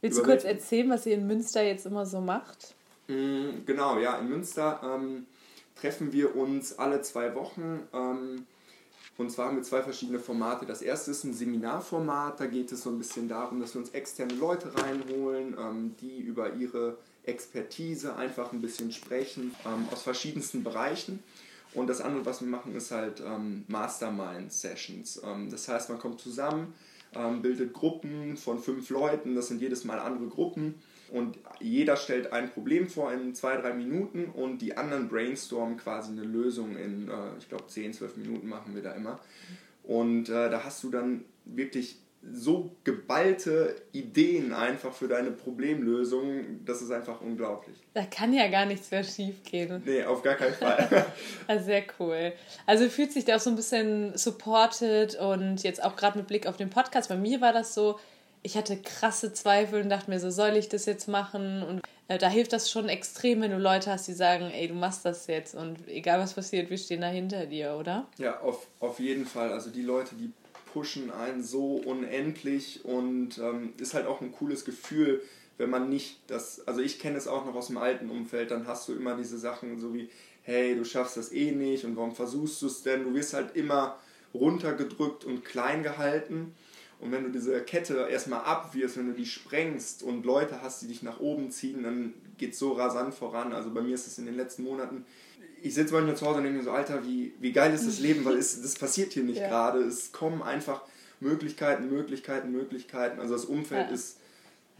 Speaker 1: Willst du kurz erzählen, was ihr in Münster jetzt immer so macht?
Speaker 2: Mhm, genau, ja, in Münster ähm, treffen wir uns alle zwei Wochen. Ähm, und zwar haben wir zwei verschiedene Formate. Das erste ist ein Seminarformat. Da geht es so ein bisschen darum, dass wir uns externe Leute reinholen, ähm, die über ihre Expertise einfach ein bisschen sprechen ähm, aus verschiedensten Bereichen. Und das andere, was wir machen, ist halt ähm, Mastermind-Sessions. Ähm, das heißt, man kommt zusammen, ähm, bildet Gruppen von fünf Leuten, das sind jedes Mal andere Gruppen. Und jeder stellt ein Problem vor in zwei, drei Minuten und die anderen brainstormen quasi eine Lösung in, äh, ich glaube, zehn, zwölf Minuten machen wir da immer. Und äh, da hast du dann wirklich so geballte Ideen einfach für deine Problemlösung, das ist einfach unglaublich.
Speaker 1: Da kann ja gar nichts mehr schief gehen.
Speaker 2: Nee, auf gar keinen Fall.
Speaker 1: also sehr cool. Also fühlt sich da auch so ein bisschen supported und jetzt auch gerade mit Blick auf den Podcast, bei mir war das so, ich hatte krasse Zweifel und dachte mir so, soll ich das jetzt machen? Und äh, da hilft das schon extrem, wenn du Leute hast, die sagen, ey, du machst das jetzt und egal was passiert, wir stehen da hinter dir, oder?
Speaker 2: Ja, auf, auf jeden Fall. Also die Leute, die pushen einen so unendlich und ähm, ist halt auch ein cooles Gefühl, wenn man nicht das, also ich kenne es auch noch aus dem alten Umfeld, dann hast du immer diese Sachen so wie, hey, du schaffst das eh nicht und warum versuchst du es denn? Du wirst halt immer runtergedrückt und klein gehalten. Und wenn du diese Kette erstmal abwirfst, wenn du die sprengst und Leute hast, die dich nach oben ziehen, dann geht es so rasant voran. Also bei mir ist es in den letzten Monaten ich sitze manchmal zu Hause und denke mir so, Alter, wie, wie geil ist das Leben, weil es, das passiert hier nicht ja. gerade. Es kommen einfach Möglichkeiten, Möglichkeiten, Möglichkeiten. Also das Umfeld ja. ist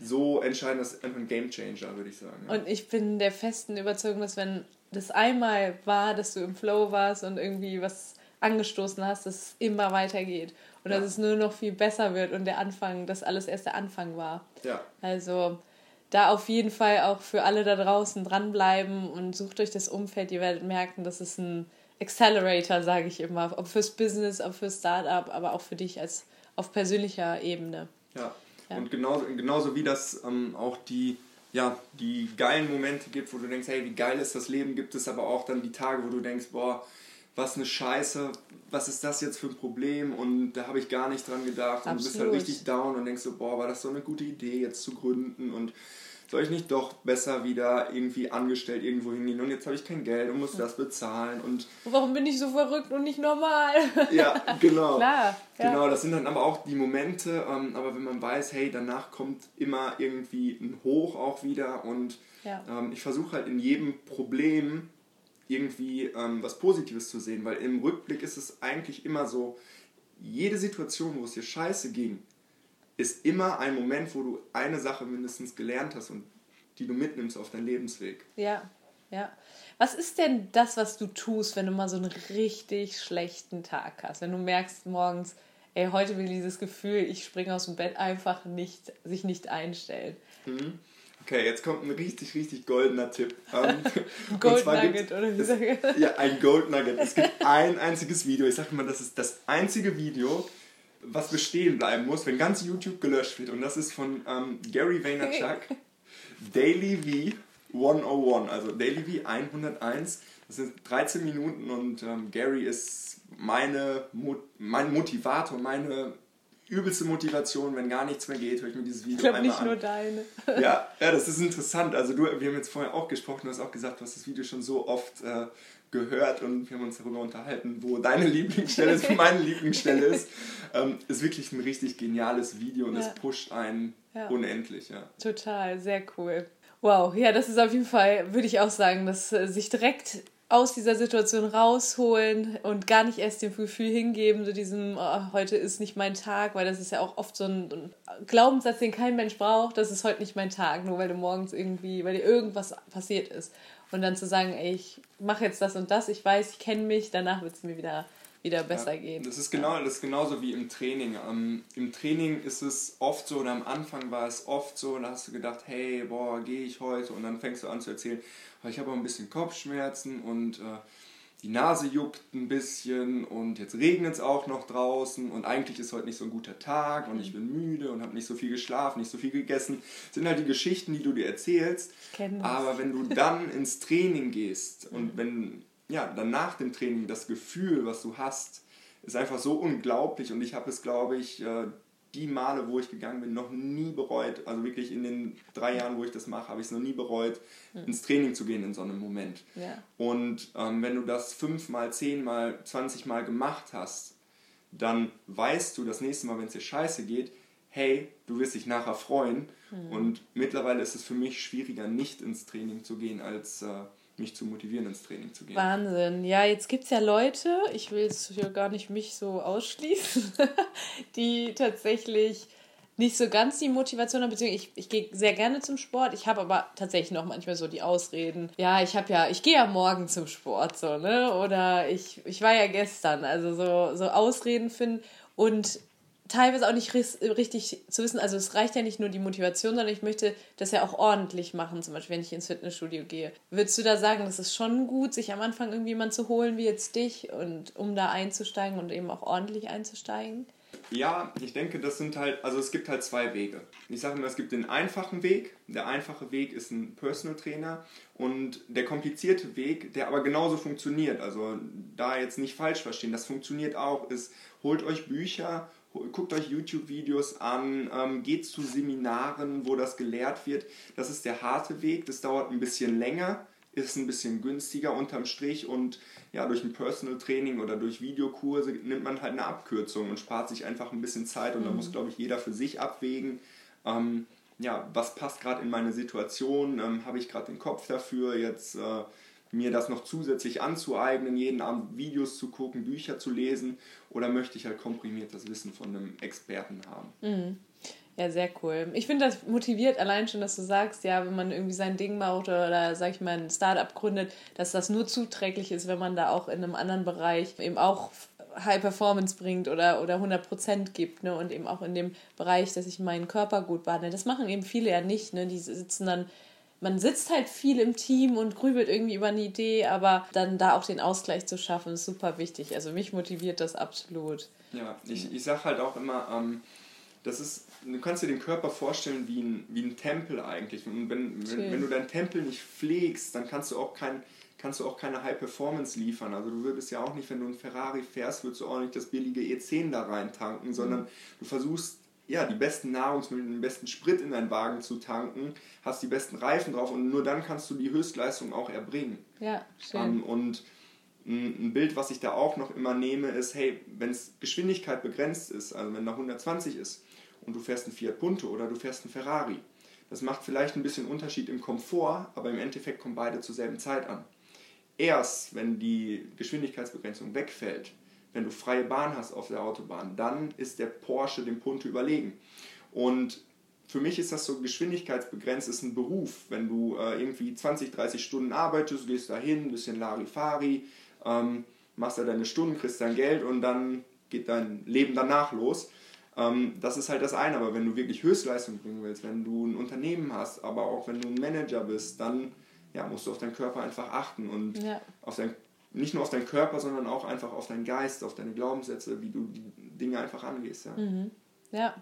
Speaker 2: so entscheidend, das ist einfach ein Game Changer, würde ich sagen.
Speaker 1: Ja. Und ich bin der festen Überzeugung, dass wenn das einmal war, dass du im Flow warst und irgendwie was angestoßen hast, dass es immer weitergeht. Und dass es nur noch viel besser wird und der Anfang, dass alles erst der Anfang war.
Speaker 2: Ja.
Speaker 1: Also da auf jeden Fall auch für alle da draußen dranbleiben und sucht euch das Umfeld. Ihr werdet merken, das ist ein Accelerator, sage ich immer. Ob fürs Business, ob fürs Startup, aber auch für dich als auf persönlicher Ebene.
Speaker 2: Ja, ja. und genauso, genauso wie das ähm, auch die, ja, die geilen Momente gibt, wo du denkst, hey, wie geil ist das Leben, gibt es aber auch dann die Tage, wo du denkst, boah, was eine Scheiße, was ist das jetzt für ein Problem und da habe ich gar nicht dran gedacht und Absolut. du bist halt richtig down und denkst so, boah, war das so eine gute Idee jetzt zu gründen und soll ich nicht doch besser wieder irgendwie angestellt irgendwo hingehen und jetzt habe ich kein Geld und muss das bezahlen und
Speaker 1: warum bin ich so verrückt und nicht normal?
Speaker 2: ja, genau.
Speaker 1: Klar.
Speaker 2: Ja. Genau, das sind dann aber auch die Momente, ähm, aber wenn man weiß, hey, danach kommt immer irgendwie ein Hoch auch wieder und
Speaker 1: ja.
Speaker 2: ähm, ich versuche halt in jedem Problem irgendwie ähm, was Positives zu sehen, weil im Rückblick ist es eigentlich immer so, jede Situation, wo es dir scheiße ging, ist immer ein Moment, wo du eine Sache mindestens gelernt hast und die du mitnimmst auf deinen Lebensweg.
Speaker 1: Ja, ja. Was ist denn das, was du tust, wenn du mal so einen richtig schlechten Tag hast? Wenn du merkst morgens, ey, heute will dieses Gefühl, ich springe aus dem Bett, einfach nicht, sich nicht einstellen.
Speaker 2: Mhm. Okay, jetzt kommt ein richtig, richtig goldener Tipp. Ähm,
Speaker 1: Gold Nugget, oder wie
Speaker 2: sage ich? Ja, ein Gold Nugget. Es gibt ein einziges Video. Ich sage mal, das ist das einzige Video, was bestehen bleiben muss, wenn ganz YouTube gelöscht wird. Und das ist von ähm, Gary Vaynerchuk, Daily V 101. Also Daily V 101. Das sind 13 Minuten und ähm, Gary ist meine, mein Motivator, meine übelste Motivation, wenn gar nichts mehr geht, höre ich mir dieses Video ich glaub, einmal nicht an. nur deine. ja, ja, das ist interessant. Also du, wir haben jetzt vorher auch gesprochen, du hast auch gesagt, du hast das Video schon so oft äh, gehört und wir haben uns darüber unterhalten, wo deine Lieblingsstelle ist, wo meine Lieblingsstelle ist. Ähm, ist wirklich ein richtig geniales Video und ja. es pusht einen ja. unendlich. Ja.
Speaker 1: Total, sehr cool. Wow, ja, das ist auf jeden Fall, würde ich auch sagen, dass äh, sich direkt aus dieser Situation rausholen und gar nicht erst dem Gefühl hingeben, so diesem, oh, heute ist nicht mein Tag, weil das ist ja auch oft so ein Glaubenssatz, den kein Mensch braucht, das ist heute nicht mein Tag, nur weil du morgens irgendwie, weil dir irgendwas passiert ist. Und dann zu sagen, ey, ich mache jetzt das und das, ich weiß, ich kenne mich, danach wird es mir wieder, wieder besser ja, gehen.
Speaker 2: Das ist, genau, das ist genauso wie im Training. Ähm, Im Training ist es oft so, oder am Anfang war es oft so, da hast du gedacht, hey, boah, gehe ich heute? Und dann fängst du an zu erzählen, ich habe auch ein bisschen Kopfschmerzen und äh, die Nase juckt ein bisschen und jetzt regnet es auch noch draußen und eigentlich ist heute nicht so ein guter Tag und ich bin müde und habe nicht so viel geschlafen, nicht so viel gegessen. Das sind halt die Geschichten, die du dir erzählst. Aber wenn du dann ins Training gehst und wenn, ja, dann nach dem Training das Gefühl, was du hast, ist einfach so unglaublich und ich habe es, glaube ich, äh, die Male, wo ich gegangen bin, noch nie bereut. Also wirklich in den drei Jahren, wo ich das mache, habe ich es noch nie bereut, mhm. ins Training zu gehen in so einem Moment. Ja. Und ähm, wenn du das fünfmal, zehnmal, zwanzigmal gemacht hast, dann weißt du das nächste Mal, wenn es dir scheiße geht, hey, du wirst dich nachher freuen. Mhm. Und mittlerweile ist es für mich schwieriger, nicht ins Training zu gehen, als äh, mich zu motivieren, ins Training zu gehen.
Speaker 1: Wahnsinn. Ja, jetzt gibt es ja Leute, ich will es hier gar nicht mich so ausschließen, die tatsächlich nicht so ganz die Motivation haben, beziehungsweise ich, ich gehe sehr gerne zum Sport. Ich habe aber tatsächlich noch manchmal so die Ausreden. Ja, ich habe ja, ich gehe ja morgen zum Sport, so, ne? Oder ich, ich war ja gestern. Also so, so Ausreden finden. Und teilweise auch nicht richtig zu wissen, also es reicht ja nicht nur die Motivation, sondern ich möchte das ja auch ordentlich machen, zum Beispiel wenn ich ins Fitnessstudio gehe. Würdest du da sagen, das ist schon gut, sich am Anfang irgendwie jemanden zu holen wie jetzt dich und um da einzusteigen und eben auch ordentlich einzusteigen?
Speaker 2: Ja, ich denke, das sind halt, also es gibt halt zwei Wege. Ich sage immer, es gibt den einfachen Weg. Der einfache Weg ist ein Personal Trainer und der komplizierte Weg, der aber genauso funktioniert, also da jetzt nicht falsch verstehen, das funktioniert auch, ist, holt euch Bücher guckt euch YouTube-Videos an, ähm, geht zu Seminaren, wo das gelehrt wird. Das ist der harte Weg, das dauert ein bisschen länger, ist ein bisschen günstiger unterm Strich und ja, durch ein Personal Training oder durch Videokurse nimmt man halt eine Abkürzung und spart sich einfach ein bisschen Zeit und mhm. da muss, glaube ich, jeder für sich abwägen. Ähm, ja, was passt gerade in meine Situation? Ähm, Habe ich gerade den Kopf dafür, jetzt äh, mir das noch zusätzlich anzueignen, jeden Abend Videos zu gucken, Bücher zu lesen oder möchte ich halt komprimiert das Wissen von einem Experten haben?
Speaker 1: Mhm. Ja, sehr cool. Ich finde das motiviert allein schon, dass du sagst, ja, wenn man irgendwie sein Ding macht oder, sag ich mal, ein Startup gründet, dass das nur zuträglich ist, wenn man da auch in einem anderen Bereich eben auch High Performance bringt oder, oder 100% gibt ne? und eben auch in dem Bereich, dass ich meinen Körper gut behandle. Das machen eben viele ja nicht. Ne? Die sitzen dann man sitzt halt viel im Team und grübelt irgendwie über eine Idee, aber dann da auch den Ausgleich zu schaffen, ist super wichtig. Also mich motiviert das absolut.
Speaker 2: Ja, ich, ich sage halt auch immer, ähm, das ist, du kannst dir den Körper vorstellen wie ein, wie ein Tempel eigentlich. Und wenn, wenn, wenn, du deinen Tempel nicht pflegst, dann kannst du auch kein kannst du auch keine High Performance liefern. Also du würdest ja auch nicht, wenn du einen Ferrari fährst, würdest du auch nicht das billige E10 da rein tanken, sondern mhm. du versuchst ja, die besten Nahrungsmittel, den besten Sprit in deinen Wagen zu tanken, hast die besten Reifen drauf und nur dann kannst du die Höchstleistung auch erbringen. Ja, schön. Ähm, und ein Bild, was ich da auch noch immer nehme, ist, hey, wenn es Geschwindigkeit begrenzt ist, also wenn da 120 ist und du fährst einen Fiat Punto oder du fährst einen Ferrari, das macht vielleicht ein bisschen Unterschied im Komfort, aber im Endeffekt kommen beide zur selben Zeit an. Erst wenn die Geschwindigkeitsbegrenzung wegfällt, wenn du freie Bahn hast auf der Autobahn, dann ist der Porsche dem Punto überlegen. Und für mich ist das so geschwindigkeitsbegrenzt, ist ein Beruf. Wenn du äh, irgendwie 20, 30 Stunden arbeitest, gehst da hin, ein bisschen Larifari, ähm, machst da deine Stunden, kriegst dein Geld und dann geht dein Leben danach los. Ähm, das ist halt das eine, aber wenn du wirklich Höchstleistung bringen willst, wenn du ein Unternehmen hast, aber auch wenn du ein Manager bist, dann ja, musst du auf deinen Körper einfach achten und ja. auf dein nicht nur auf deinen Körper, sondern auch einfach auf deinen Geist, auf deine Glaubenssätze, wie du die Dinge einfach angehst. Ja,
Speaker 1: mhm. ja.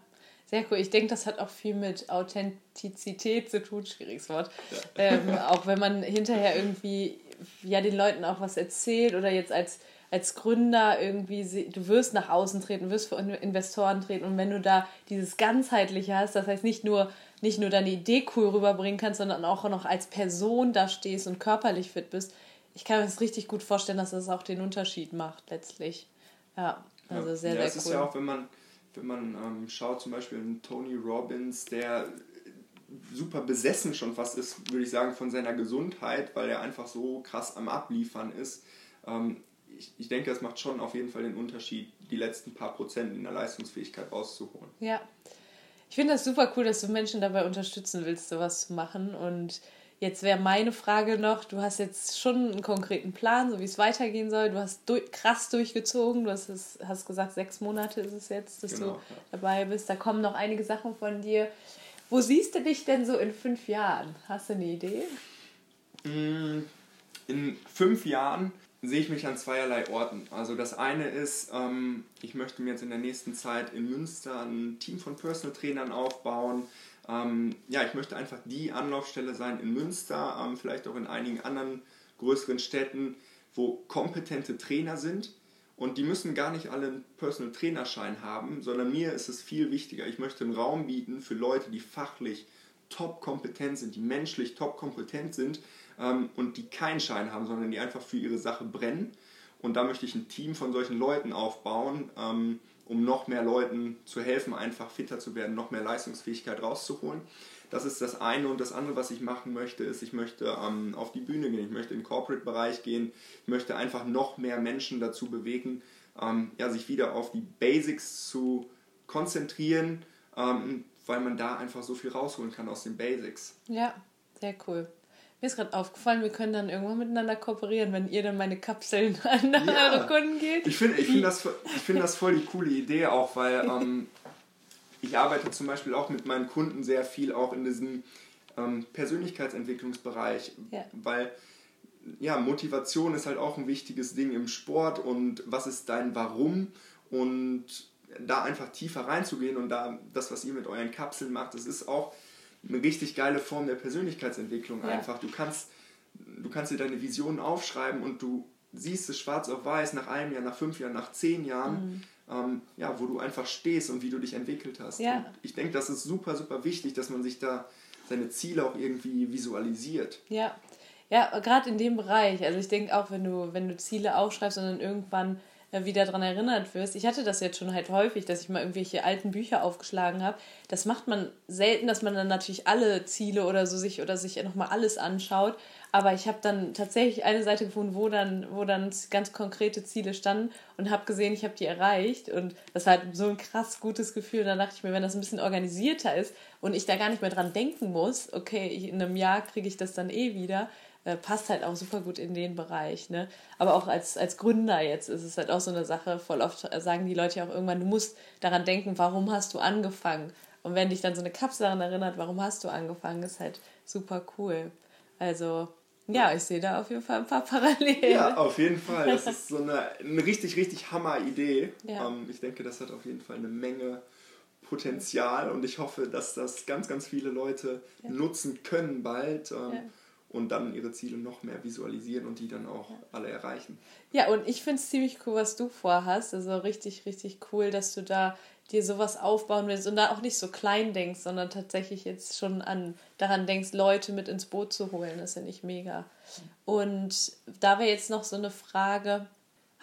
Speaker 1: sehr cool. Ich denke, das hat auch viel mit Authentizität zu tun, schwieriges Wort. Ja. Ähm, auch wenn man hinterher irgendwie ja den Leuten auch was erzählt oder jetzt als als Gründer irgendwie, du wirst nach außen treten, wirst für Investoren treten und wenn du da dieses ganzheitliche hast, das heißt nicht nur nicht nur deine Idee cool rüberbringen kannst, sondern auch noch als Person da stehst und körperlich fit bist, ich kann mir das richtig gut vorstellen, dass das auch den Unterschied macht letztlich. Ja, also
Speaker 2: sehr, ja, sehr cool. ist ja auch, wenn man, wenn man ähm, schaut, zum Beispiel einen Tony Robbins, der super besessen schon fast ist, würde ich sagen, von seiner Gesundheit, weil er einfach so krass am Abliefern ist. Ähm, ich, ich denke, es macht schon auf jeden Fall den Unterschied, die letzten paar Prozent in der Leistungsfähigkeit rauszuholen.
Speaker 1: Ja, ich finde das super cool, dass du Menschen dabei unterstützen willst, sowas zu machen. Und jetzt wäre meine Frage noch, du hast jetzt schon einen konkreten Plan, so wie es weitergehen soll. Du hast durch, krass durchgezogen, du hast, es, hast gesagt, sechs Monate ist es jetzt, dass genau, du ja. dabei bist. Da kommen noch einige Sachen von dir. Wo siehst du dich denn so in fünf Jahren? Hast du eine Idee?
Speaker 2: Mm, in fünf Jahren sehe ich mich an zweierlei Orten. Also das eine ist, ähm, ich möchte mir jetzt in der nächsten Zeit in Münster ein Team von Personal Trainern aufbauen. Ähm, ja, ich möchte einfach die Anlaufstelle sein in Münster, ähm, vielleicht auch in einigen anderen größeren Städten, wo kompetente Trainer sind. Und die müssen gar nicht alle einen Personal Trainerschein haben, sondern mir ist es viel wichtiger. Ich möchte einen Raum bieten für Leute, die fachlich top kompetent sind, die menschlich top kompetent sind ähm, und die keinen Schein haben, sondern die einfach für ihre Sache brennen. Und da möchte ich ein Team von solchen Leuten aufbauen, ähm, um noch mehr Leuten zu helfen, einfach fitter zu werden, noch mehr Leistungsfähigkeit rauszuholen. Das ist das eine. Und das andere, was ich machen möchte, ist, ich möchte ähm, auf die Bühne gehen, ich möchte in den Corporate-Bereich gehen, ich möchte einfach noch mehr Menschen dazu bewegen, ähm, ja, sich wieder auf die Basics zu konzentrieren, ähm, weil man da einfach so viel rausholen kann aus den Basics.
Speaker 1: Ja, sehr cool. Mir ist gerade aufgefallen, wir können dann irgendwann miteinander kooperieren, wenn ihr dann meine Kapseln an ja. eure
Speaker 2: Kunden geht. Ich finde ich find das, find das voll die coole Idee auch, weil ähm, ich arbeite zum Beispiel auch mit meinen Kunden sehr viel auch in diesem ähm, Persönlichkeitsentwicklungsbereich, ja. weil ja, Motivation ist halt auch ein wichtiges Ding im Sport und was ist dein Warum und da einfach tiefer reinzugehen und da das, was ihr mit euren Kapseln macht, das ist auch eine richtig geile Form der Persönlichkeitsentwicklung ja. einfach. Du kannst, du kannst dir deine Visionen aufschreiben und du siehst es schwarz auf weiß nach einem Jahr, nach fünf Jahren, nach zehn Jahren, mhm. ähm, ja, wo du einfach stehst und wie du dich entwickelt hast. Ja. Ich denke, das ist super, super wichtig, dass man sich da seine Ziele auch irgendwie visualisiert.
Speaker 1: Ja, ja, gerade in dem Bereich. Also ich denke auch, wenn du, wenn du Ziele aufschreibst und dann irgendwann wieder daran erinnert wirst. Ich hatte das jetzt schon halt häufig, dass ich mal irgendwelche alten Bücher aufgeschlagen habe. Das macht man selten, dass man dann natürlich alle Ziele oder so sich oder sich nochmal alles anschaut. Aber ich habe dann tatsächlich eine Seite gefunden, wo dann, wo dann ganz konkrete Ziele standen und habe gesehen, ich habe die erreicht. Und das war halt so ein krass gutes Gefühl. Und dann dachte ich mir, wenn das ein bisschen organisierter ist und ich da gar nicht mehr dran denken muss, okay, in einem Jahr kriege ich das dann eh wieder, äh, passt halt auch super gut in den Bereich. Ne? Aber auch als, als Gründer jetzt ist es halt auch so eine Sache, voll oft sagen die Leute ja auch irgendwann, du musst daran denken, warum hast du angefangen? Und wenn dich dann so eine Kapsel daran erinnert, warum hast du angefangen, ist halt super cool. Also ja, ich sehe da auf jeden Fall ein paar Parallelen.
Speaker 2: Ja, auf jeden Fall. Das ist so eine, eine richtig, richtig Hammer-Idee. Ja. Ähm, ich denke, das hat auf jeden Fall eine Menge Potenzial und ich hoffe, dass das ganz, ganz viele Leute ja. nutzen können bald. Ähm, ja und dann ihre Ziele noch mehr visualisieren und die dann auch alle erreichen.
Speaker 1: Ja, und ich finde es ziemlich cool, was du vorhast. Also richtig, richtig cool, dass du da dir sowas aufbauen willst und da auch nicht so klein denkst, sondern tatsächlich jetzt schon an daran denkst, Leute mit ins Boot zu holen. Das finde ich mega. Und da wäre jetzt noch so eine Frage,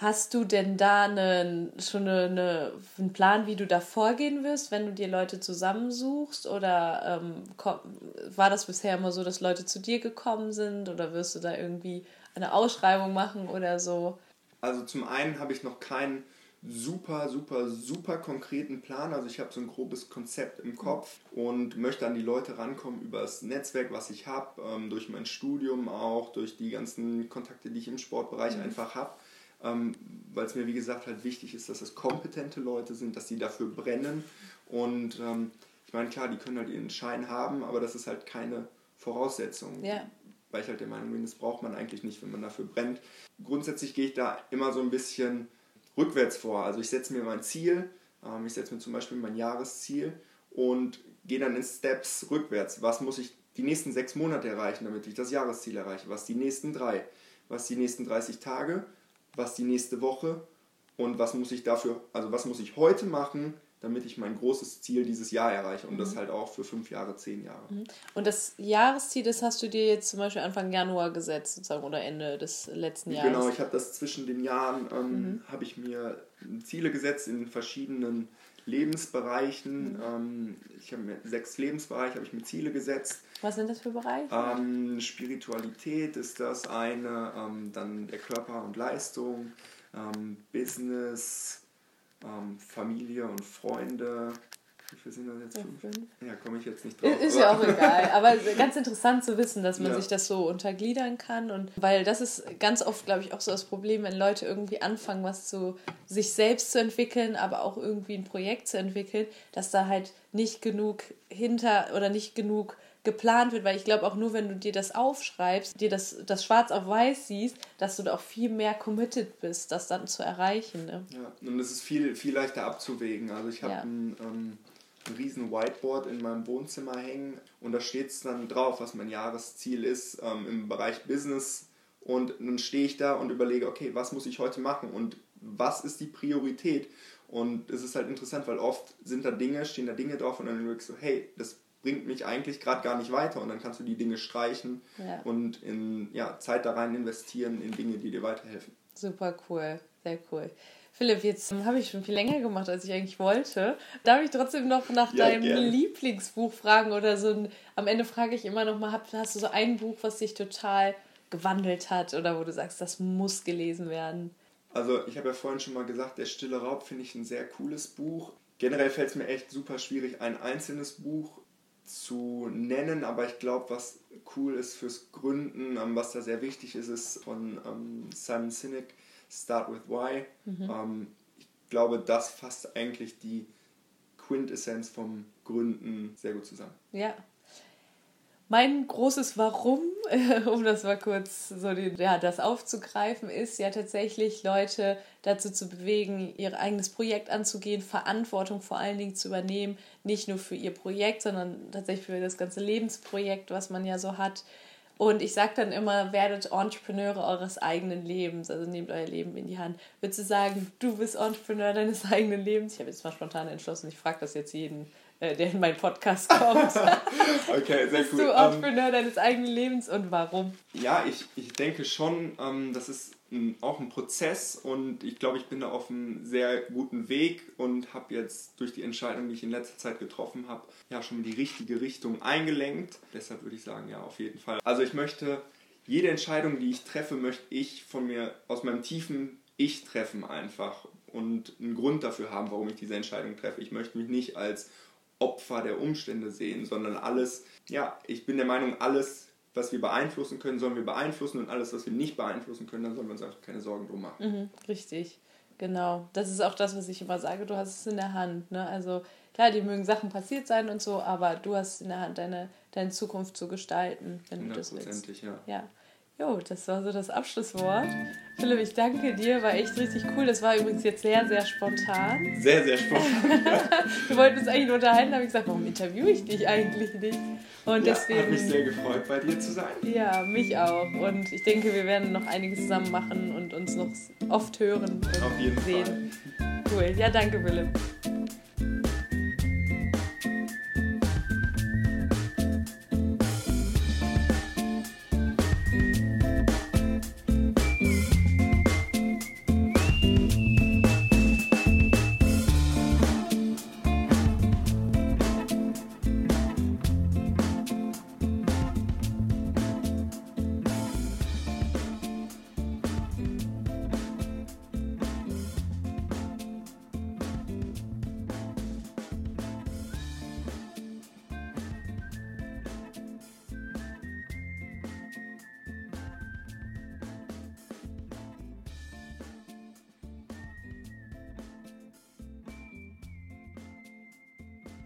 Speaker 1: Hast du denn da eine, schon eine, eine, einen Plan, wie du da vorgehen wirst, wenn du dir Leute zusammensuchst? Oder ähm, war das bisher immer so, dass Leute zu dir gekommen sind? Oder wirst du da irgendwie eine Ausschreibung machen oder so?
Speaker 2: Also zum einen habe ich noch keinen super, super, super konkreten Plan. Also ich habe so ein grobes Konzept im Kopf und möchte an die Leute rankommen über das Netzwerk, was ich habe, ähm, durch mein Studium auch, durch die ganzen Kontakte, die ich im Sportbereich mhm. einfach habe ähm, weil es mir wie gesagt halt wichtig ist, dass es kompetente Leute sind, dass sie dafür brennen und ähm, ich meine klar, die können halt ihren Schein haben, aber das ist halt keine Voraussetzung. Ja. Weil ich halt der Meinung bin, das braucht man eigentlich nicht, wenn man dafür brennt. Grundsätzlich gehe ich da immer so ein bisschen rückwärts vor. Also ich setze mir mein Ziel, ähm, ich setze mir zum Beispiel mein Jahresziel und gehe dann in Steps rückwärts. Was muss ich die nächsten sechs Monate erreichen, damit ich das Jahresziel erreiche? Was die nächsten drei? Was die nächsten 30 Tage? Was die nächste Woche und was muss ich dafür, also was muss ich heute machen, damit ich mein großes Ziel dieses Jahr erreiche und mhm. das halt auch für fünf Jahre, zehn Jahre. Mhm.
Speaker 1: Und das Jahresziel, das hast du dir jetzt zum Beispiel Anfang Januar gesetzt, sozusagen, oder Ende des letzten Jahres?
Speaker 2: Genau, ich habe das zwischen den Jahren, ähm, mhm. habe ich mir Ziele gesetzt in verschiedenen Lebensbereichen. Mhm. Ähm, ich habe mir sechs Lebensbereiche, habe ich mir Ziele gesetzt.
Speaker 1: Was sind das für Bereiche?
Speaker 2: Ähm, Spiritualität ist das eine, ähm, dann der Körper und Leistung, ähm, Business, ähm, Familie und Freunde. Wie viele sind das jetzt? Fünf? fünf? Ja, komme ich jetzt nicht drauf.
Speaker 1: Ist ja auch egal. Aber ganz interessant zu wissen, dass man ja. sich das so untergliedern kann. Und weil das ist ganz oft, glaube ich, auch so das Problem, wenn Leute irgendwie anfangen, was zu sich selbst zu entwickeln, aber auch irgendwie ein Projekt zu entwickeln, dass da halt nicht genug hinter oder nicht genug geplant wird, weil ich glaube auch nur, wenn du dir das aufschreibst, dir das, das schwarz auf weiß siehst, dass du da auch viel mehr committed bist, das dann zu erreichen. Ne?
Speaker 2: Ja, und es ist viel, viel leichter abzuwägen. Also ich habe ja. ein, ähm, ein riesen Whiteboard in meinem Wohnzimmer hängen und da steht es dann drauf, was mein Jahresziel ist ähm, im Bereich Business und dann stehe ich da und überlege, okay, was muss ich heute machen und was ist die Priorität? Und es ist halt interessant, weil oft sind da Dinge, stehen da Dinge drauf und dann überlegst du, hey, das bringt mich eigentlich gerade gar nicht weiter und dann kannst du die Dinge streichen ja. und in ja, Zeit da rein investieren in Dinge, die dir weiterhelfen.
Speaker 1: Super cool, sehr cool. Philipp, jetzt habe ich schon viel länger gemacht, als ich eigentlich wollte. Darf ich trotzdem noch nach ja, deinem gerne. Lieblingsbuch fragen oder so? Ein, am Ende frage ich immer noch mal, hast du so ein Buch, was dich total gewandelt hat oder wo du sagst, das muss gelesen werden?
Speaker 2: Also ich habe ja vorhin schon mal gesagt, Der stille Raub finde ich ein sehr cooles Buch. Generell fällt es mir echt super schwierig, ein einzelnes Buch zu nennen, aber ich glaube, was cool ist fürs Gründen, ähm, was da sehr wichtig ist, ist von ähm, Simon Sinek, Start with Why. Mhm. Ähm, ich glaube, das fasst eigentlich die Quintessenz vom Gründen sehr gut zusammen.
Speaker 1: Ja, mein großes Warum, um das mal kurz so den, ja, das aufzugreifen, ist ja tatsächlich Leute dazu zu bewegen, ihr eigenes Projekt anzugehen, Verantwortung vor allen Dingen zu übernehmen, nicht nur für ihr Projekt, sondern tatsächlich für das ganze Lebensprojekt, was man ja so hat. Und ich sage dann immer, werdet Entrepreneure eures eigenen Lebens, also nehmt euer Leben in die Hand. Würdest du sagen, du bist Entrepreneur deines eigenen Lebens? Ich habe jetzt mal spontan entschlossen, ich frage das jetzt jeden äh, der in meinen Podcast kommt. okay, sehr Bist du Entrepreneur ähm, deines eigenen Lebens und warum?
Speaker 2: Ja, ich, ich denke schon, ähm, das ist ein, auch ein Prozess und ich glaube, ich bin da auf einem sehr guten Weg und habe jetzt durch die Entscheidung, die ich in letzter Zeit getroffen habe, ja schon die richtige Richtung eingelenkt. Deshalb würde ich sagen, ja, auf jeden Fall. Also ich möchte, jede Entscheidung, die ich treffe, möchte ich von mir aus meinem tiefen Ich treffen einfach und einen Grund dafür haben, warum ich diese Entscheidung treffe. Ich möchte mich nicht als Opfer der Umstände sehen, sondern alles, ja, ich bin der Meinung, alles, was wir beeinflussen können, sollen wir beeinflussen und alles, was wir nicht beeinflussen können, dann sollen wir uns einfach keine Sorgen drum machen.
Speaker 1: Mhm, richtig, genau. Das ist auch das, was ich immer sage, du hast es in der Hand. Ne? Also klar, die mögen Sachen passiert sein und so, aber du hast es in der Hand, deine, deine Zukunft zu gestalten, wenn du das willst. ja. ja. Jo, das war so das Abschlusswort. Philipp, ich danke dir, war echt richtig cool. Das war übrigens jetzt sehr, sehr spontan.
Speaker 2: Sehr, sehr spontan.
Speaker 1: Wir wollten uns eigentlich nur unterhalten, habe ich gesagt, warum interviewe ich dich eigentlich nicht?
Speaker 2: Und ja, deswegen. Hat mich sehr gefreut, bei dir zu sein.
Speaker 1: Ja, mich auch. Und ich denke, wir werden noch einiges zusammen machen und uns noch oft hören und
Speaker 2: Auf jeden
Speaker 1: sehen. Fall. Cool. Ja, danke, Philipp.